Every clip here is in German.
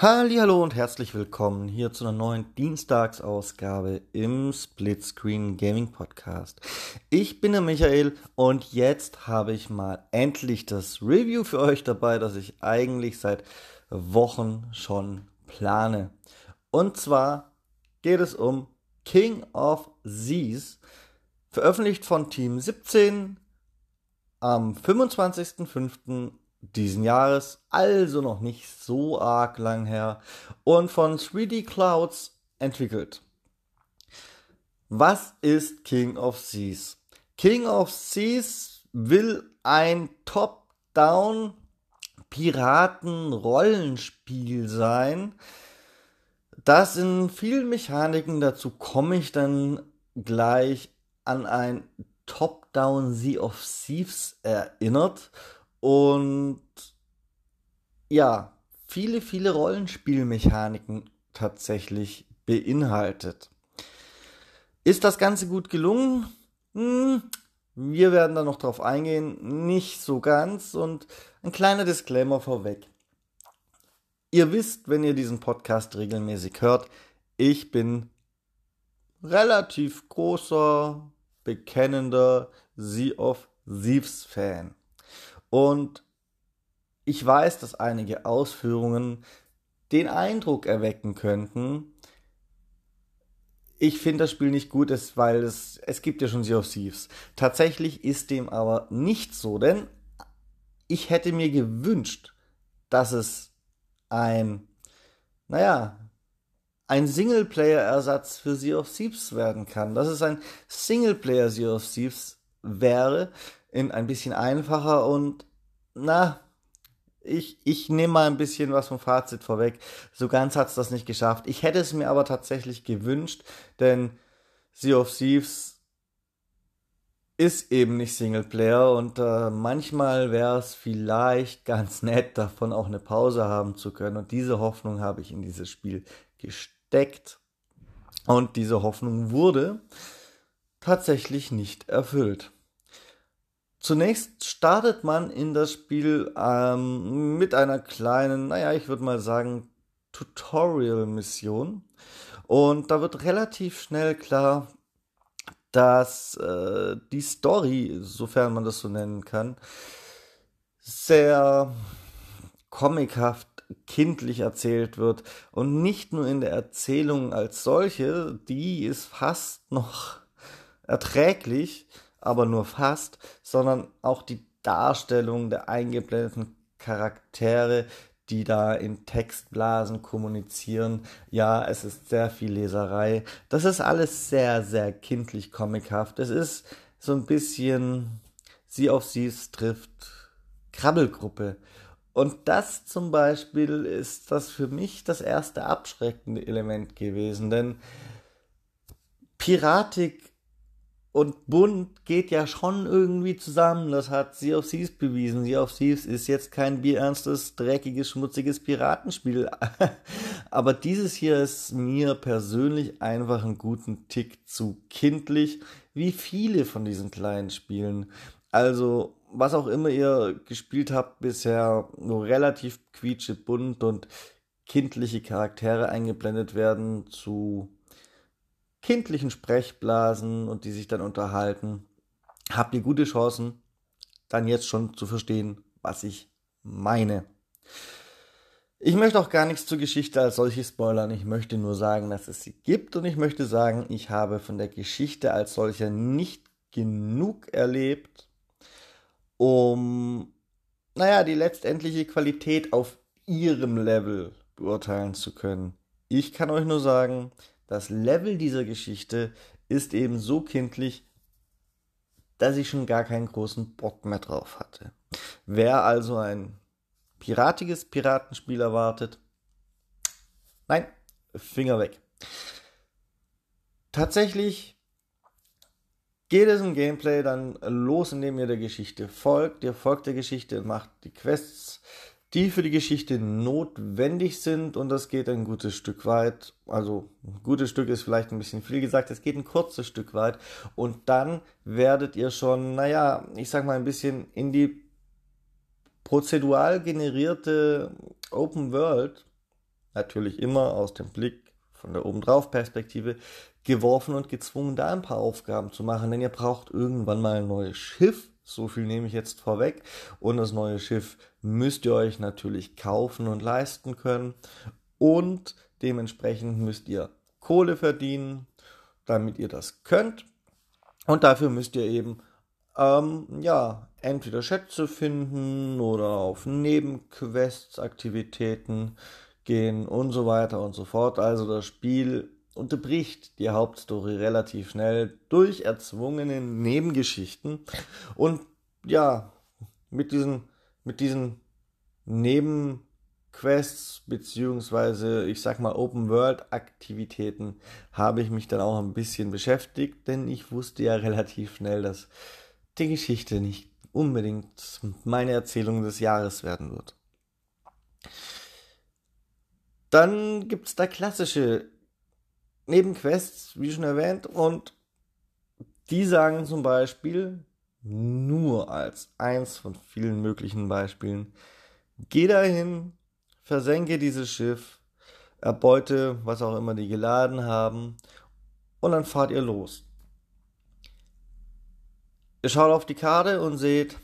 Hallo und herzlich willkommen hier zu einer neuen Dienstagsausgabe im Splitscreen Gaming Podcast. Ich bin der Michael und jetzt habe ich mal endlich das Review für euch dabei, das ich eigentlich seit Wochen schon plane. Und zwar geht es um King of Z's, veröffentlicht von Team 17 am 25.05 diesen Jahres, also noch nicht so arg lang her, und von 3D Clouds entwickelt. Was ist King of Seas? King of Seas will ein Top-Down Piraten-Rollenspiel sein, das in vielen Mechaniken, dazu komme ich dann gleich, an ein Top-Down Sea of Thieves erinnert und ja, viele, viele Rollenspielmechaniken tatsächlich beinhaltet. Ist das Ganze gut gelungen? Hm, wir werden da noch drauf eingehen. Nicht so ganz. Und ein kleiner Disclaimer vorweg. Ihr wisst, wenn ihr diesen Podcast regelmäßig hört, ich bin relativ großer, bekennender Sea of Thieves Fan. Und ich weiß, dass einige Ausführungen den Eindruck erwecken könnten, ich finde das Spiel nicht gut, weil es, es gibt ja schon Sea of Thieves. Tatsächlich ist dem aber nicht so, denn ich hätte mir gewünscht, dass es ein, naja, ein Singleplayer-Ersatz für Sea of Thieves werden kann. Dass es ein Singleplayer Sea of Thieves wäre, in ein bisschen einfacher und na, ich, ich nehme mal ein bisschen was vom Fazit vorweg. So ganz hat es das nicht geschafft. Ich hätte es mir aber tatsächlich gewünscht, denn Sea of Thieves ist eben nicht Singleplayer und äh, manchmal wäre es vielleicht ganz nett, davon auch eine Pause haben zu können. Und diese Hoffnung habe ich in dieses Spiel gesteckt. Und diese Hoffnung wurde tatsächlich nicht erfüllt. Zunächst startet man in das Spiel ähm, mit einer kleinen, naja, ich würde mal sagen, Tutorial-Mission. Und da wird relativ schnell klar, dass äh, die Story, sofern man das so nennen kann, sehr comichaft kindlich erzählt wird und nicht nur in der Erzählung als solche, die ist fast noch erträglich, aber nur fast, sondern auch die Darstellung der eingeblendeten Charaktere, die da in Textblasen kommunizieren. Ja, es ist sehr viel Leserei. Das ist alles sehr, sehr kindlich comichaft. Es ist so ein bisschen sie auf sie trifft Krabbelgruppe. Und das zum Beispiel ist das für mich das erste abschreckende Element gewesen, denn Piratik und bunt geht ja schon irgendwie zusammen. Das hat Sea of Thieves bewiesen. Sea of Thieves ist jetzt kein bierernstes, dreckiges, schmutziges Piratenspiel. Aber dieses hier ist mir persönlich einfach einen guten Tick zu kindlich, wie viele von diesen kleinen Spielen. Also, was auch immer ihr gespielt habt bisher, nur relativ quietschebunt und kindliche Charaktere eingeblendet werden zu kindlichen Sprechblasen und die sich dann unterhalten, habt ihr gute Chancen, dann jetzt schon zu verstehen, was ich meine. Ich möchte auch gar nichts zur Geschichte als solche spoilern. Ich möchte nur sagen, dass es sie gibt und ich möchte sagen, ich habe von der Geschichte als solcher nicht genug erlebt, um, naja, die letztendliche Qualität auf ihrem Level beurteilen zu können. Ich kann euch nur sagen, das Level dieser Geschichte ist eben so kindlich, dass ich schon gar keinen großen Bock mehr drauf hatte. Wer also ein piratiges Piratenspiel erwartet, nein, Finger weg. Tatsächlich geht es im Gameplay dann los, indem ihr der Geschichte folgt. Ihr folgt der Geschichte macht die Quests die für die Geschichte notwendig sind und das geht ein gutes Stück weit. Also ein gutes Stück ist vielleicht ein bisschen viel gesagt, es geht ein kurzes Stück weit und dann werdet ihr schon, naja, ich sag mal ein bisschen in die prozedural generierte Open World natürlich immer aus dem Blick von der obendrauf Perspektive geworfen und gezwungen, da ein paar Aufgaben zu machen, denn ihr braucht irgendwann mal ein neues Schiff. So viel nehme ich jetzt vorweg. Und das neue Schiff müsst ihr euch natürlich kaufen und leisten können. Und dementsprechend müsst ihr Kohle verdienen, damit ihr das könnt. Und dafür müsst ihr eben, ähm, ja, entweder Schätze finden oder auf Nebenquests, Aktivitäten gehen und so weiter und so fort. Also das Spiel unterbricht die Hauptstory relativ schnell durch erzwungene Nebengeschichten. Und ja, mit diesen, mit diesen Nebenquests beziehungsweise ich sag mal Open World Aktivitäten habe ich mich dann auch ein bisschen beschäftigt, denn ich wusste ja relativ schnell, dass die Geschichte nicht unbedingt meine Erzählung des Jahres werden wird. Dann gibt es da klassische Nebenquests, wie schon erwähnt, und die sagen zum Beispiel, nur als eins von vielen möglichen Beispielen, geh dahin, versenke dieses Schiff, erbeute, was auch immer die geladen haben, und dann fahrt ihr los. Ihr schaut auf die Karte und seht,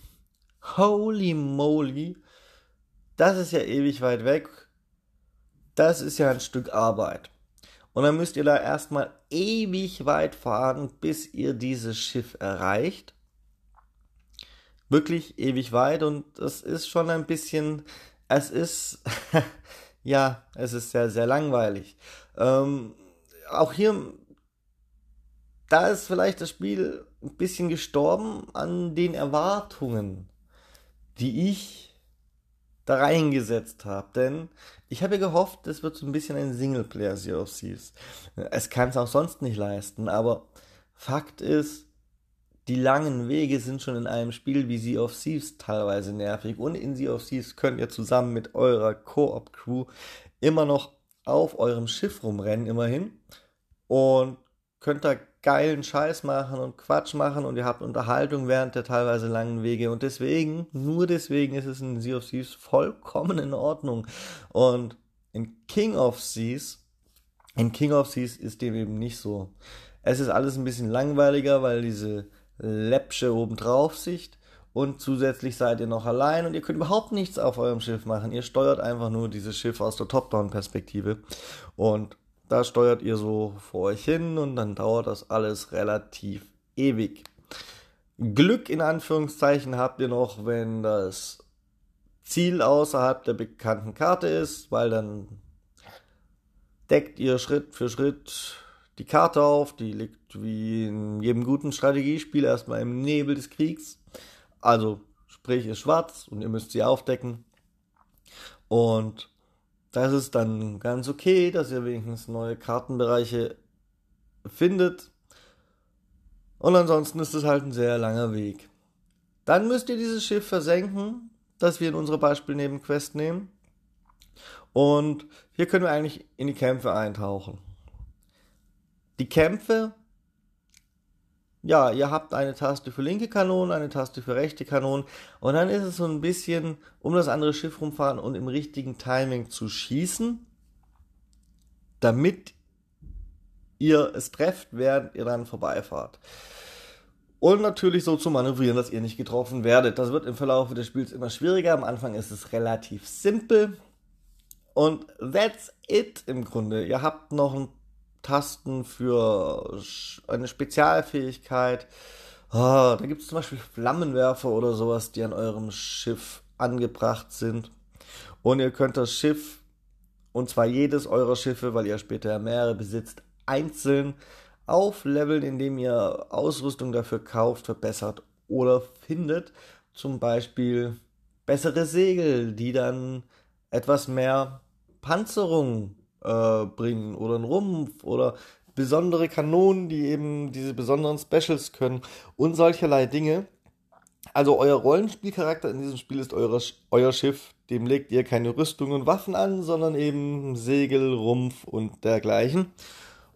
holy moly, das ist ja ewig weit weg. Das ist ja ein Stück Arbeit. Und dann müsst ihr da erstmal ewig weit fahren, bis ihr dieses Schiff erreicht. Wirklich ewig weit und das ist schon ein bisschen, es ist, ja, es ist sehr, sehr langweilig. Ähm, auch hier, da ist vielleicht das Spiel ein bisschen gestorben an den Erwartungen, die ich da reingesetzt habe. Denn ich habe gehofft, es wird so ein bisschen ein Singleplayer Sea of Thieves. Es kann es auch sonst nicht leisten, aber Fakt ist, die langen Wege sind schon in einem Spiel wie Sea of Thieves teilweise nervig. Und in Sea of Thieves könnt ihr zusammen mit eurer Koop-Crew immer noch auf eurem Schiff rumrennen, immerhin. Und könnt da geilen Scheiß machen und Quatsch machen und ihr habt Unterhaltung während der teilweise langen Wege und deswegen, nur deswegen ist es in Sea of Thieves vollkommen in Ordnung. Und in King of Seas, in King of Seas ist dem eben nicht so. Es ist alles ein bisschen langweiliger, weil diese läppsche obendrauf Sicht und zusätzlich seid ihr noch allein und ihr könnt überhaupt nichts auf eurem Schiff machen. Ihr steuert einfach nur dieses Schiff aus der Top-Down-Perspektive und da steuert ihr so vor euch hin und dann dauert das alles relativ ewig. Glück in Anführungszeichen habt ihr noch, wenn das Ziel außerhalb der bekannten Karte ist, weil dann deckt ihr Schritt für Schritt die Karte auf. Die liegt wie in jedem guten Strategiespiel erstmal im Nebel des Kriegs. Also sprich ist schwarz und ihr müsst sie aufdecken. Und das ist dann ganz okay, dass ihr wenigstens neue Kartenbereiche findet. Und ansonsten ist es halt ein sehr langer Weg. Dann müsst ihr dieses Schiff versenken, das wir in unserer Beispielnebenquest nehmen. Und hier können wir eigentlich in die Kämpfe eintauchen. Die Kämpfe ja, ihr habt eine Taste für linke Kanonen, eine Taste für rechte Kanonen und dann ist es so ein bisschen um das andere Schiff rumfahren und im richtigen Timing zu schießen, damit ihr es trefft, während ihr dann vorbeifahrt. Und natürlich so zu manövrieren, dass ihr nicht getroffen werdet. Das wird im Verlauf des Spiels immer schwieriger. Am Anfang ist es relativ simpel. Und that's it im Grunde. Ihr habt noch ein Tasten für eine Spezialfähigkeit. Oh, da gibt es zum Beispiel Flammenwerfer oder sowas, die an eurem Schiff angebracht sind. Und ihr könnt das Schiff, und zwar jedes eurer Schiffe, weil ihr später mehrere besitzt, einzeln aufleveln, indem ihr Ausrüstung dafür kauft, verbessert oder findet. Zum Beispiel bessere Segel, die dann etwas mehr Panzerung äh, bringen oder einen Rumpf oder besondere Kanonen, die eben diese besonderen Specials können und solcherlei Dinge. Also euer Rollenspielcharakter in diesem Spiel ist eure, euer Schiff, dem legt ihr keine Rüstung und Waffen an, sondern eben Segel, Rumpf und dergleichen.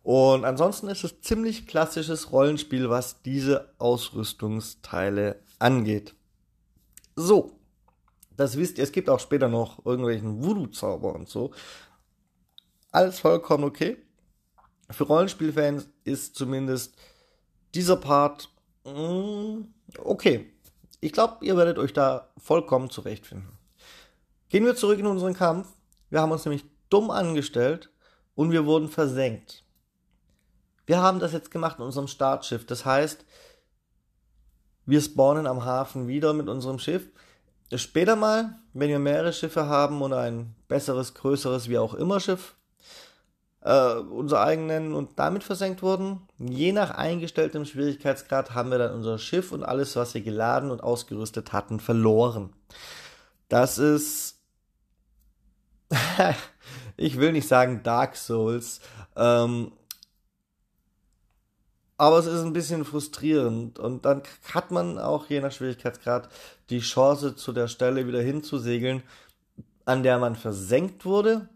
Und ansonsten ist es ziemlich klassisches Rollenspiel, was diese Ausrüstungsteile angeht. So, das wisst ihr, es gibt auch später noch irgendwelchen Voodoo-Zauber und so. Alles vollkommen okay. Für Rollenspielfans ist zumindest dieser Part mm, okay. Ich glaube, ihr werdet euch da vollkommen zurechtfinden. Gehen wir zurück in unseren Kampf. Wir haben uns nämlich dumm angestellt und wir wurden versenkt. Wir haben das jetzt gemacht in unserem Startschiff. Das heißt, wir spawnen am Hafen wieder mit unserem Schiff. Später mal, wenn wir mehrere Schiffe haben oder ein besseres, größeres, wie auch immer Schiff, äh, unser eigen nennen und damit versenkt wurden, je nach eingestelltem Schwierigkeitsgrad haben wir dann unser Schiff und alles, was wir geladen und ausgerüstet hatten, verloren. Das ist, ich will nicht sagen Dark Souls, ähm, aber es ist ein bisschen frustrierend und dann hat man auch je nach Schwierigkeitsgrad die Chance zu der Stelle wieder hinzusegeln, an der man versenkt wurde,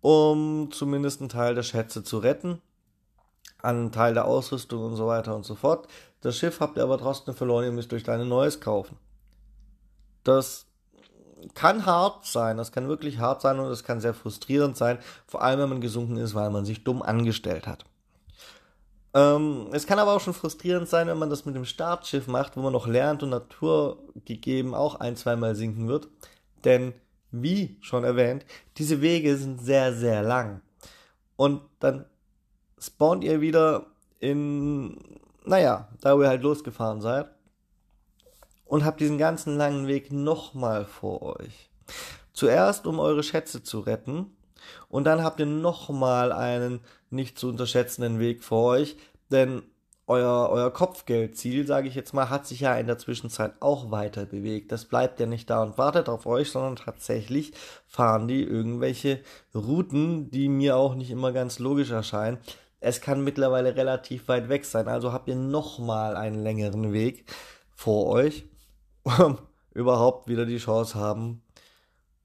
um zumindest einen Teil der Schätze zu retten, einen Teil der Ausrüstung und so weiter und so fort. Das Schiff habt ihr aber trotzdem verloren, ihr müsst euch ein neues kaufen. Das kann hart sein, das kann wirklich hart sein und es kann sehr frustrierend sein, vor allem wenn man gesunken ist, weil man sich dumm angestellt hat. Ähm, es kann aber auch schon frustrierend sein, wenn man das mit dem Startschiff macht, wo man noch lernt und naturgegeben auch ein, zweimal sinken wird. Denn, wie schon erwähnt, diese Wege sind sehr, sehr lang. Und dann spawnt ihr wieder in, naja, da wo ihr halt losgefahren seid. Und habt diesen ganzen langen Weg nochmal vor euch. Zuerst, um eure Schätze zu retten und dann habt ihr nochmal einen nicht zu unterschätzenden Weg vor euch, denn euer, euer Kopfgeldziel, sage ich jetzt mal, hat sich ja in der Zwischenzeit auch weiter bewegt. Das bleibt ja nicht da und wartet auf euch, sondern tatsächlich fahren die irgendwelche Routen, die mir auch nicht immer ganz logisch erscheinen. Es kann mittlerweile relativ weit weg sein, also habt ihr nochmal einen längeren Weg vor euch, um überhaupt wieder die Chance haben,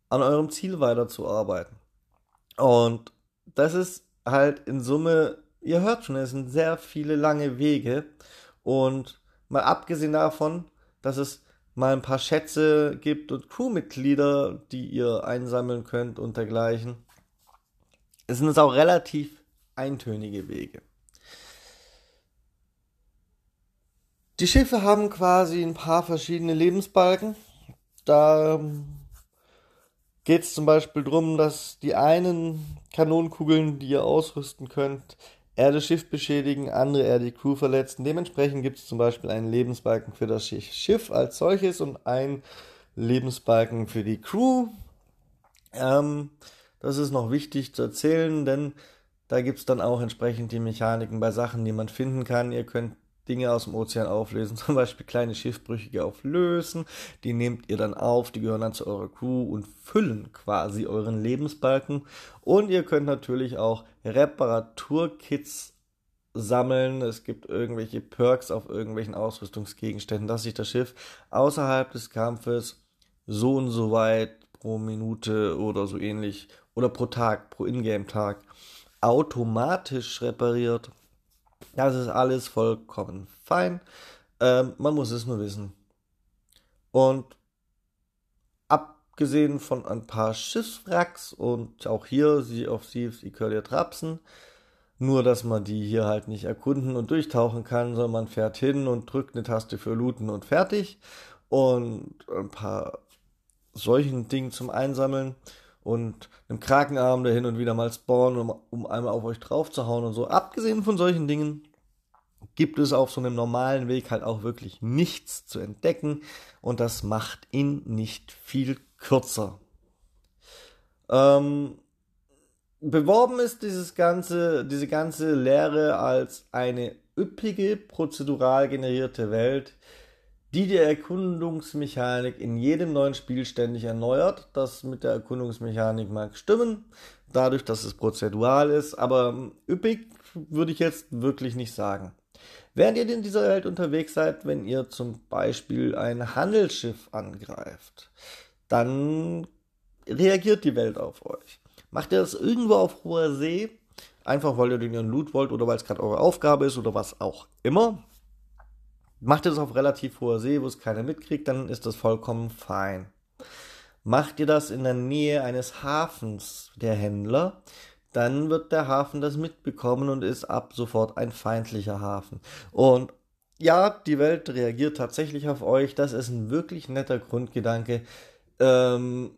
an eurem Ziel weiterzuarbeiten. Und das ist halt in Summe, ihr hört schon, es sind sehr viele lange Wege. Und mal abgesehen davon, dass es mal ein paar Schätze gibt und Crewmitglieder, die ihr einsammeln könnt und dergleichen, sind es auch relativ eintönige Wege. Die Schiffe haben quasi ein paar verschiedene Lebensbalken. Da geht es zum Beispiel darum, dass die einen Kanonenkugeln, die ihr ausrüsten könnt, eher das Schiff beschädigen, andere eher die Crew verletzen. Dementsprechend gibt es zum Beispiel einen Lebensbalken für das Schiff als solches und einen Lebensbalken für die Crew. Ähm, das ist noch wichtig zu erzählen, denn da gibt es dann auch entsprechend die Mechaniken bei Sachen, die man finden kann. Ihr könnt Dinge aus dem Ozean auflösen, zum Beispiel kleine Schiffbrüchige auflösen, die nehmt ihr dann auf, die gehören dann zu eurer Crew und füllen quasi euren Lebensbalken. Und ihr könnt natürlich auch Reparaturkits sammeln. Es gibt irgendwelche Perks auf irgendwelchen Ausrüstungsgegenständen, dass sich das Schiff außerhalb des Kampfes so und so weit pro Minute oder so ähnlich oder pro Tag, pro Ingame-Tag automatisch repariert das ist alles vollkommen fein. Ähm, man muss es nur wissen. Und abgesehen von ein paar Schiffswracks und auch hier sie auf Thieves die Curly Trapsen, nur dass man die hier halt nicht erkunden und durchtauchen kann, sondern man fährt hin und drückt eine Taste für Looten und fertig. Und ein paar solchen Dingen zum Einsammeln und einem Krakenarm, der hin und wieder mal spawnen, um, um einmal auf euch drauf zu hauen und so. Abgesehen von solchen Dingen gibt es auf so einem normalen Weg halt auch wirklich nichts zu entdecken und das macht ihn nicht viel kürzer. Ähm, beworben ist dieses ganze, diese ganze Lehre als eine üppige, prozedural generierte Welt, die die Erkundungsmechanik in jedem neuen Spiel ständig erneuert. Das mit der Erkundungsmechanik mag stimmen, dadurch, dass es prozedural ist, aber üppig würde ich jetzt wirklich nicht sagen. Während ihr in dieser Welt unterwegs seid, wenn ihr zum Beispiel ein Handelsschiff angreift, dann reagiert die Welt auf euch. Macht ihr das irgendwo auf hoher See, einfach weil ihr den Loot wollt oder weil es gerade eure Aufgabe ist oder was auch immer, Macht ihr das auf relativ hoher See, wo es keiner mitkriegt, dann ist das vollkommen fein. Macht ihr das in der Nähe eines Hafens der Händler, dann wird der Hafen das mitbekommen und ist ab sofort ein feindlicher Hafen. Und ja, die Welt reagiert tatsächlich auf euch. Das ist ein wirklich netter Grundgedanke. Ähm,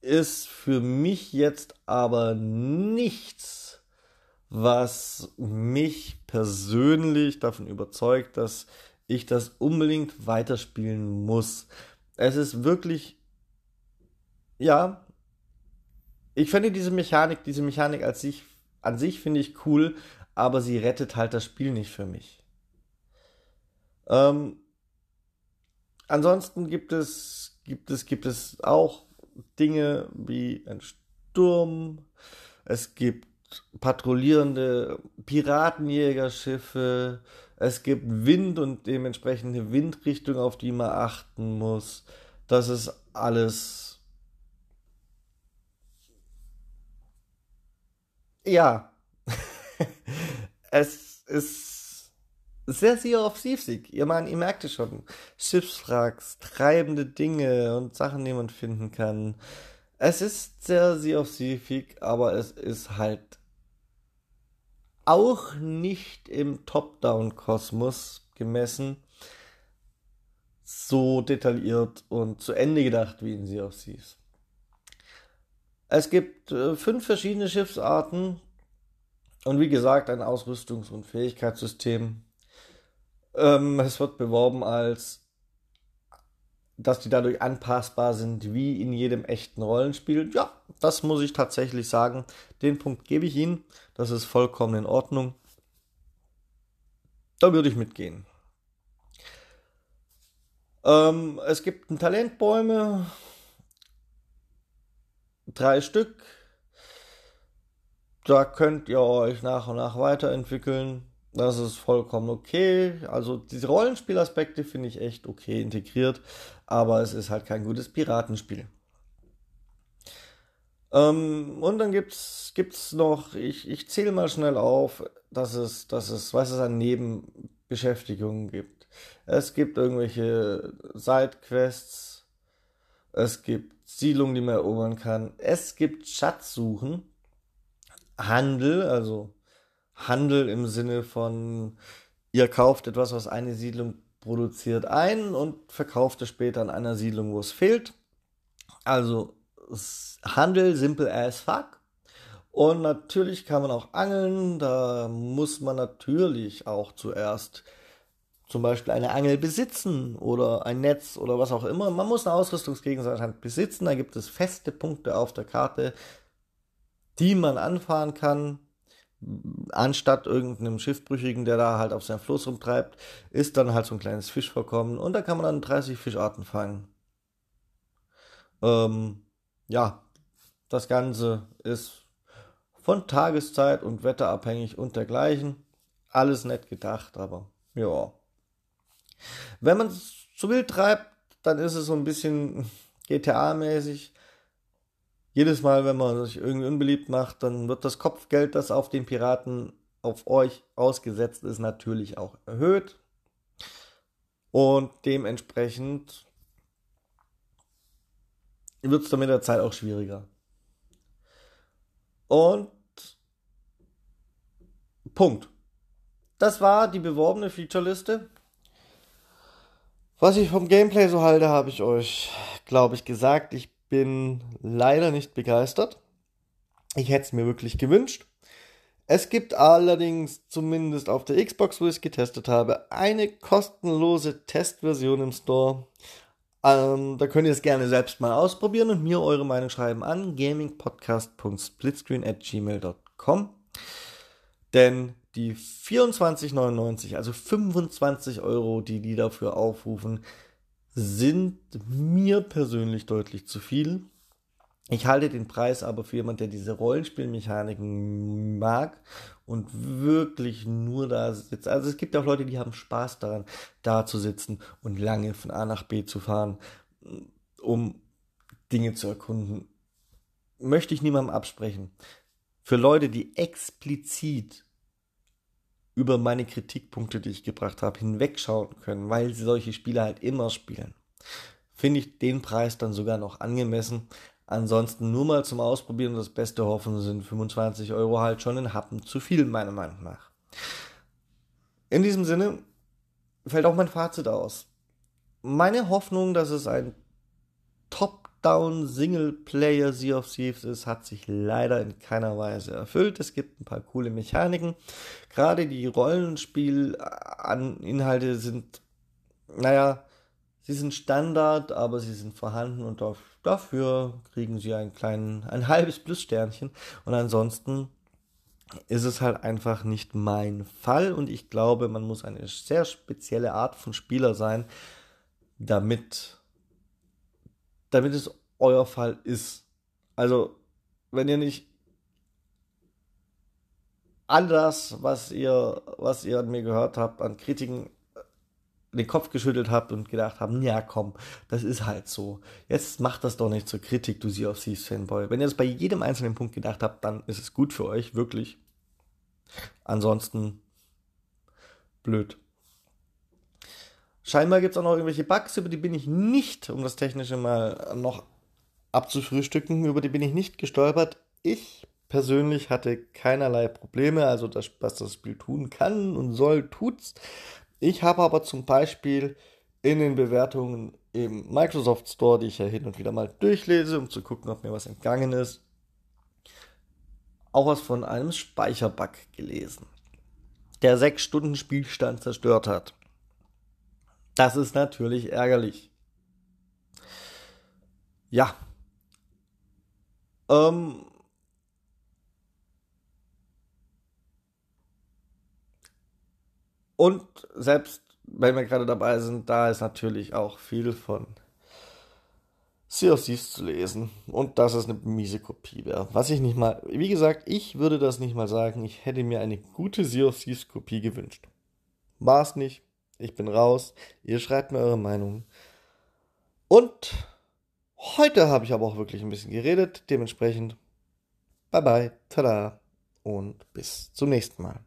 ist für mich jetzt aber nichts, was mich persönlich davon überzeugt, dass ich das unbedingt weiterspielen muss. Es ist wirklich, ja, ich finde diese Mechanik, diese Mechanik als sich, an sich finde ich cool, aber sie rettet halt das Spiel nicht für mich. Ähm, ansonsten gibt es, gibt es, gibt es auch Dinge wie ein Sturm. Es gibt patrouillierende Piratenjägerschiffe. Es gibt Wind und dementsprechende Windrichtung, auf die man achten muss. Das ist alles. Ja. es ist sehr Sea of Thievesig. Ihr, ihr merkt es schon. Schiffswracks, treibende Dinge und Sachen, die man finden kann. Es ist sehr Sea of Thievesig, aber es ist halt auch nicht im Top-Down-Kosmos gemessen so detailliert und zu Ende gedacht wie in Sea of Thieves. Es gibt äh, fünf verschiedene Schiffsarten und wie gesagt ein Ausrüstungs- und Fähigkeitssystem. Ähm, es wird beworben als dass die dadurch anpassbar sind wie in jedem echten Rollenspiel. Ja, das muss ich tatsächlich sagen. Den Punkt gebe ich Ihnen. Das ist vollkommen in Ordnung. Da würde ich mitgehen. Ähm, es gibt Talentbäume. Drei Stück. Da könnt ihr euch nach und nach weiterentwickeln. Das ist vollkommen okay. Also diese Rollenspielaspekte finde ich echt okay integriert, aber es ist halt kein gutes Piratenspiel. Ähm, und dann gibt's gibt's noch, ich, ich zähle mal schnell auf, dass es, dass es, was es an Nebenbeschäftigungen gibt. Es gibt irgendwelche Sidequests, es gibt Siedlungen, die man erobern kann, es gibt Schatzsuchen, Handel, also Handel im Sinne von, ihr kauft etwas, was eine Siedlung produziert, ein und verkauft es später an einer Siedlung, wo es fehlt. Also Handel simple as fuck. Und natürlich kann man auch angeln. Da muss man natürlich auch zuerst zum Beispiel eine Angel besitzen oder ein Netz oder was auch immer. Man muss eine Ausrüstungsgegenstand besitzen. Da gibt es feste Punkte auf der Karte, die man anfahren kann anstatt irgendeinem Schiffbrüchigen, der da halt auf seinem Floß rumtreibt, ist dann halt so ein kleines Fischvorkommen und da kann man dann 30 Fischarten fangen. Ähm, ja, das Ganze ist von Tageszeit und Wetter abhängig und dergleichen. Alles nett gedacht, aber ja. Wenn man es zu wild treibt, dann ist es so ein bisschen GTA-mäßig. Jedes Mal, wenn man sich irgendwie unbeliebt macht, dann wird das Kopfgeld, das auf den Piraten auf euch ausgesetzt ist, natürlich auch erhöht. Und dementsprechend wird es dann mit der Zeit auch schwieriger. Und Punkt. Das war die beworbene Featureliste. Was ich vom Gameplay so halte, habe ich euch, glaube ich, gesagt. Ich bin leider nicht begeistert. Ich hätte es mir wirklich gewünscht. Es gibt allerdings, zumindest auf der Xbox, wo ich es getestet habe, eine kostenlose Testversion im Store. Ähm, da könnt ihr es gerne selbst mal ausprobieren und mir eure Meinung schreiben an gamingpodcast.splitscreen.gmail.com. Denn die 24,99, also 25 Euro, die die dafür aufrufen, sind mir persönlich deutlich zu viel. Ich halte den Preis aber für jemand, der diese Rollenspielmechaniken mag und wirklich nur da sitzt. Also es gibt auch Leute, die haben Spaß daran, da zu sitzen und lange von A nach B zu fahren, um Dinge zu erkunden. Möchte ich niemandem absprechen. Für Leute, die explizit über meine Kritikpunkte, die ich gebracht habe, hinwegschauen können, weil sie solche Spiele halt immer spielen. Finde ich den Preis dann sogar noch angemessen. Ansonsten nur mal zum Ausprobieren das Beste hoffen sind 25 Euro halt schon ein Happen zu viel, meiner Meinung nach. In diesem Sinne fällt auch mein Fazit aus. Meine Hoffnung, dass es ein Top-Down Single-Player Sea of Thieves ist, hat sich leider in keiner Weise erfüllt. Es gibt ein paar coole Mechaniken. Gerade die Rollenspiel-Inhalte sind, naja, sie sind Standard, aber sie sind vorhanden und dafür kriegen sie einen kleinen, ein halbes Plus-Sternchen. Und ansonsten ist es halt einfach nicht mein Fall und ich glaube, man muss eine sehr spezielle Art von Spieler sein, damit, damit es euer Fall ist. Also, wenn ihr nicht all das, was ihr, was ihr an mir gehört habt, an Kritiken den Kopf geschüttelt habt und gedacht habt, ja komm, das ist halt so. Jetzt macht das doch nicht zur Kritik, du Sea of Thieves Fanboy. Wenn ihr das bei jedem einzelnen Punkt gedacht habt, dann ist es gut für euch, wirklich. Ansonsten blöd. Scheinbar gibt es auch noch irgendwelche Bugs, über die bin ich nicht, um das Technische mal noch abzufrühstücken, über die bin ich nicht gestolpert. Ich persönlich hatte keinerlei Probleme, also das, was das Spiel tun kann und soll, tut's. Ich habe aber zum Beispiel in den Bewertungen im Microsoft Store, die ich ja hin und wieder mal durchlese, um zu gucken, ob mir was entgangen ist, auch was von einem Speicherbug gelesen, der sechs Stunden Spielstand zerstört hat. Das ist natürlich ärgerlich. Ja. Ähm, und selbst wenn wir gerade dabei sind, da ist natürlich auch viel von Sea of Thieves zu lesen und dass es eine miese Kopie wäre. Was ich nicht mal, wie gesagt, ich würde das nicht mal sagen. Ich hätte mir eine gute Sea of Thieves Kopie gewünscht. War es nicht. Ich bin raus. Ihr schreibt mir eure Meinung. Und heute habe ich aber auch wirklich ein bisschen geredet. Dementsprechend, bye bye, tada und bis zum nächsten Mal.